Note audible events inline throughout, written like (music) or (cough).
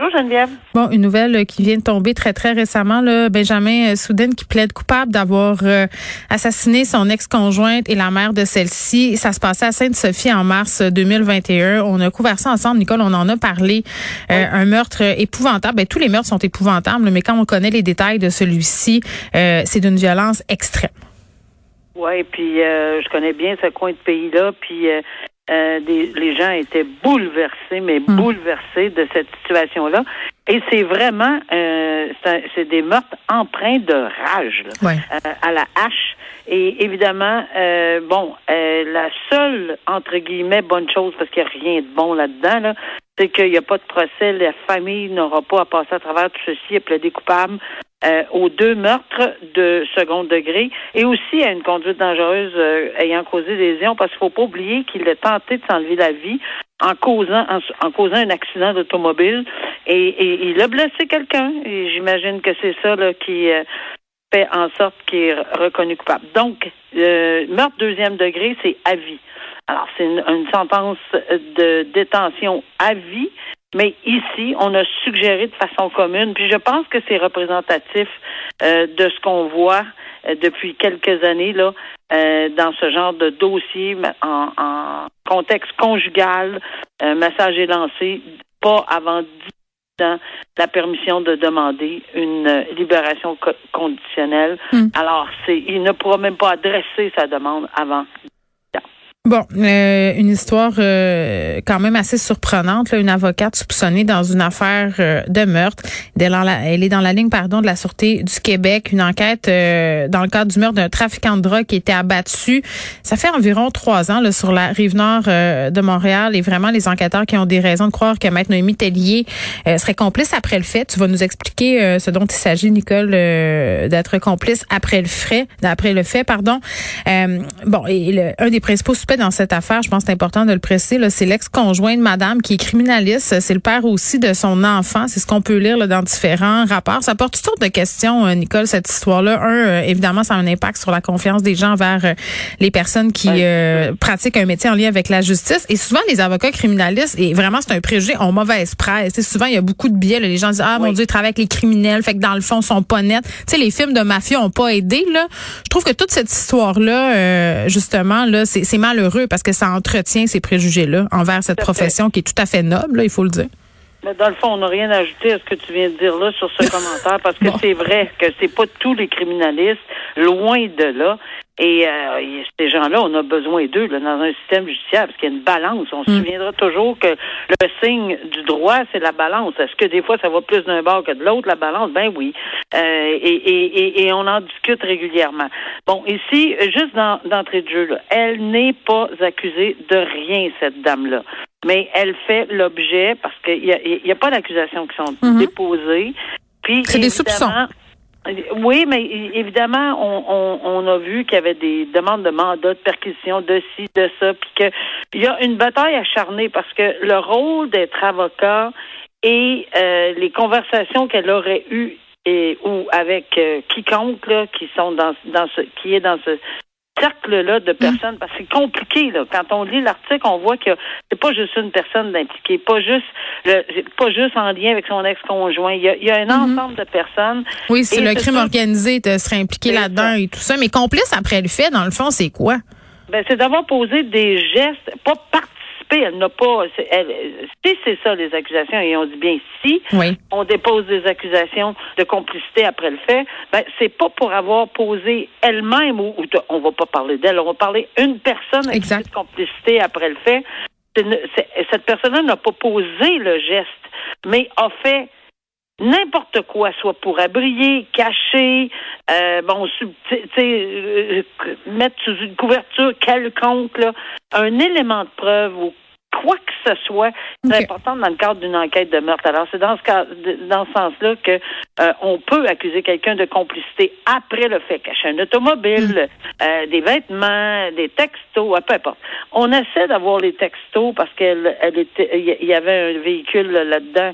Bonjour, Geneviève. Bon, une nouvelle euh, qui vient de tomber très, très récemment. Là, Benjamin euh, Souden qui plaide coupable d'avoir euh, assassiné son ex-conjointe et la mère de celle-ci. Ça se passait à Sainte-Sophie en mars 2021. On a couvert ça ensemble, Nicole. On en a parlé. Euh, Un meurtre épouvantable. Ben, tous les meurtres sont épouvantables, mais quand on connaît les détails de celui-ci, euh, c'est d'une violence extrême. Oui, puis euh, je connais bien ce coin de pays-là, puis euh, euh, des, les gens étaient bouleversés, mais bouleversés de cette situation-là. Et c'est vraiment, euh, c'est des meurtres empreints de rage, là, Ouais. euh, à la hache. Et évidemment, euh, bon, euh, la seule, entre guillemets, bonne chose, parce qu'il n'y a rien de bon là-dedans, là, c'est qu'il n'y a pas de procès, la famille n'aura pas à passer à travers tout ceci et plaider coupable euh, aux deux meurtres de second degré et aussi à une conduite dangereuse euh, ayant causé des lésions, parce qu'il faut pas oublier qu'il a tenté de s'enlever la vie en causant en, en causant un accident d'automobile et, et il a blessé quelqu'un. Et j'imagine que c'est ça là, qui euh, fait en sorte qu'il est reconnu coupable. Donc, euh, meurtre deuxième degré, c'est à vie. Alors, c'est une, une sentence de détention à vie, mais ici, on a suggéré de façon commune, puis je pense que c'est représentatif euh, de ce qu'on voit euh, depuis quelques années là euh, dans ce genre de dossier mais en, en contexte conjugal. Un message est lancé pas avant 10 ans la permission de demander une euh, libération co- conditionnelle. Hmm. Alors, c'est il ne pourra même pas adresser sa demande avant Bon, euh, une histoire euh, quand même assez surprenante. Là, une avocate soupçonnée dans une affaire euh, de meurtre. Elle est, dans la, ligne pardon de la sûreté du Québec. Une enquête euh, dans le cadre du meurtre d'un trafiquant de drogue qui été abattu. Ça fait environ trois ans là, sur la rive nord euh, de Montréal. Et vraiment, les enquêteurs qui ont des raisons de croire que Maître Noémie Tellier serait complice après le fait. Tu vas nous expliquer ce dont il s'agit, Nicole, d'être complice après le fait, après le fait, pardon. Bon, et le- un des principaux dans cette affaire, je pense que c'est important de le préciser, c'est l'ex-conjoint de madame qui est criminaliste. C'est le père aussi de son enfant. C'est ce qu'on peut lire là, dans différents rapports. Ça porte toutes sortes de questions, euh, Nicole, cette histoire-là. Un, euh, évidemment, ça a un impact sur la confiance des gens vers euh, les personnes qui pratiquent un métier en lien avec la justice. Et souvent, les avocats criminalistes, et vraiment, c'est un préjugé, ont mauvaise presse. Souvent, il y a beaucoup de biais. là. les gens disent, ah, mon Oui. Dieu, ils travaillent avec les criminels. Fait que dans le fond, ils sont pas nets. Tu sais, les films de mafia ont pas aidé, là. Je trouve que toute cette histoire-là, euh, justement, là, c'est c'est malheureux parce que ça entretient ces préjugés-là envers cette profession qui est tout à fait noble, là, il faut le dire. Mais dans le fond, on n'a rien à ajouter à ce que tu viens de dire là sur ce (laughs) commentaire parce que Bon. c'est vrai que c'est pas tous les criminalistes, loin de là. Et euh, ces gens-là, on a besoin d'eux là, dans un système judiciaire parce qu'il y a une balance. On se souviendra toujours que le signe du droit, c'est la balance. Est-ce que des fois, ça va plus d'un bord que de l'autre, la balance? Ben oui. Euh, et, et, et, et on en discute régulièrement. Bon, ici, juste dans- d'entrée de jeu, là, elle n'est pas accusée de rien, cette dame-là mais elle fait l'objet parce qu'il n'y a, y a pas d'accusations qui sont Mhm. déposées. Puis C'est des évidemment- Oui, mais évidemment, on, on, on a vu qu'il y avait des demandes de mandat, de perquisition, de ci, de ça, puis qu'il y a une bataille acharnée parce que le rôle d'être avocat et euh, les conversations qu'elle aurait eues et ou avec euh, quiconque là, qui sont dans, dans ce qui est dans ce cercle-là de personnes, parce que c'est compliqué, là. Quand on lit l'article, on voit que c'est pas juste une personne d'impliquée, pas juste le, pas juste en lien avec son ex-conjoint. Il y a, il y a un ensemble de personnes. Oui, si le crime ça. organisé te serait impliqué là-dedans et tout ça, mais complice après le fait, dans le fond, c'est quoi? Ben, c'est d'avoir posé des gestes, pas Elle n'a pas. Elle, si c'est ça les accusations, et on dit bien si, Oui. on dépose des accusations de complicité après le fait, ben c'est pas pour avoir posé elle-même ou, ou de- on va pas parler d'elle, on va parler une personne Exact. de complicité après le fait. Une- cette personne-là n'a pas posé le geste, mais a fait n'importe quoi, soit pour abrier, cacher, euh, bon, sub- sais, euh, mettre sous une couverture quelconque là, un élément de preuve ou quoi que ce soit très important dans le cadre d'une enquête de meurtre. Alors, c'est dans ce cas, dans ce sens-là que euh, on peut accuser quelqu'un de complicité après le fait, cacher un automobile, mm. euh, des vêtements, des textos, peu importe. On essaie d'avoir les textos parce qu'elle, elle était, il y avait un véhicule là-dedans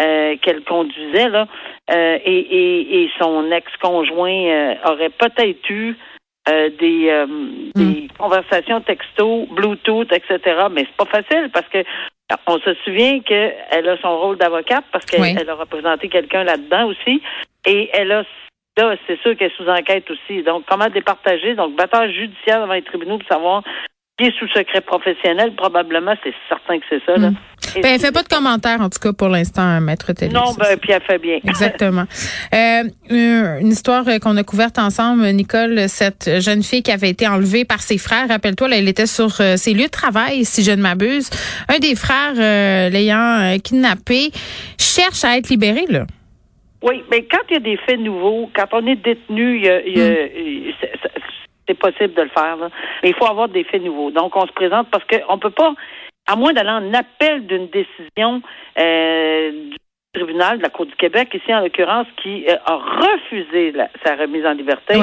euh, qu'elle conduisait là, et, et, et, son ex-conjoint aurait peut-être eu euh, des, euh, des hmm. conversations texto, Bluetooth, etc. Mais c'est pas facile parce que on se souvient qu'elle a son rôle d'avocate parce qu'elle a représenté quelqu'un là-dedans aussi. Et elle a là, c'est sûr qu'elle est sous enquête aussi. Donc, comment départager? Donc, bataille judiciaire devant les tribunaux pour savoir est sous secret professionnel, probablement, c'est certain que c'est ça. Là. Hmm. Ben, elle fait pas de commentaires, en tout cas, pour l'instant, Maître Télé. Non, ben, puis elle fait bien. Exactement. euh, une histoire qu'on a couverte ensemble, Nicole, cette jeune fille qui avait été enlevée par ses frères. Rappelle-toi, elle était sur euh, ses lieux de travail, si je ne m'abuse. Un des frères euh, l'ayant euh, kidnappé cherche à être libéré, là. Oui, mais quand il y a des faits nouveaux, quand on est détenu, il y a, il y a, hmm c'est possible de le faire. Mais il faut avoir des faits nouveaux. Donc, on se présente parce qu'on peut pas, à moins d'aller en appel d'une décision euh, du tribunal de la Cour du Québec, ici en l'occurrence, qui euh, a refusé sa remise en liberté,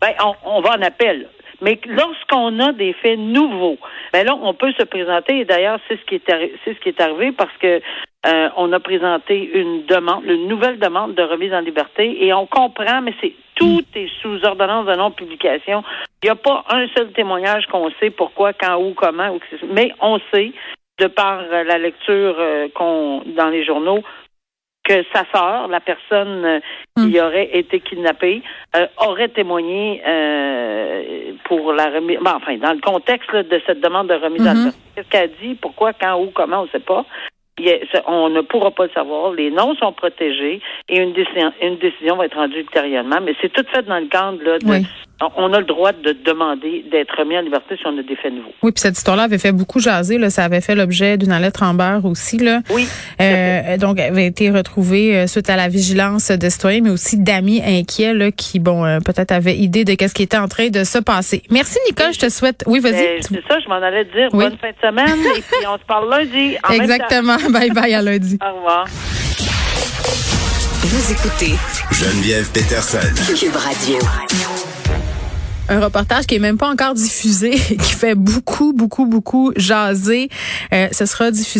ben, on, va en appel. Mais lorsqu'on a des faits nouveaux, ben là, on peut se présenter. Et d'ailleurs, c'est ce qui est c'est ce qui est arrivé parce que euh, on a présenté une demande, une nouvelle demande de remise en liberté, et on comprend, mais c'est tout est sous ordonnance de non-publication. Il n'y a pas un seul témoignage qu'on sait pourquoi, quand, où, comment, mais on sait, de par la lecture euh, qu'on dans les journaux, que sa sœur, la personne euh, qui hmm. aurait été kidnappée, euh, aurait témoigné pour la remise. enfin, dans le contexte de cette demande de remise en mm-hmm. liberté. Qu'est-ce qu'elle dit? Pourquoi, quand, où, comment, on ne sait pas on ne pourra pas le savoir. Les noms sont protégés et une décision, une décision va être rendue ultérieurement. Mais c'est tout fait dans le cadre là, de, on a le droit de demander d'être remis en liberté si on a des faits nouveaux. Oui, puis cette histoire-là avait fait beaucoup jaser. Là. Ça avait fait l'objet d'une lettre en beurre aussi. Là. Oui. Euh, donc, elle avait été retrouvée euh, suite à la vigilance de citoyens, mais aussi d'amis inquiets là, qui, bon, euh, peut-être avaient idée de qu'est-ce qui était en train de se passer. Merci, Nicole. Je te souhaite. Oui, vas-y. Ben, c'est ça, je m'en allais dire. Bonne fin de semaine. et puis, on se parle lundi. Exactement. bye bye à lundi. Au revoir. Vous écoutez Geneviève Peterson. Cube Radio un reportage qui est même pas encore diffusé, (laughs) qui fait beaucoup, beaucoup, beaucoup jaser. Euh, ce sera diffusé.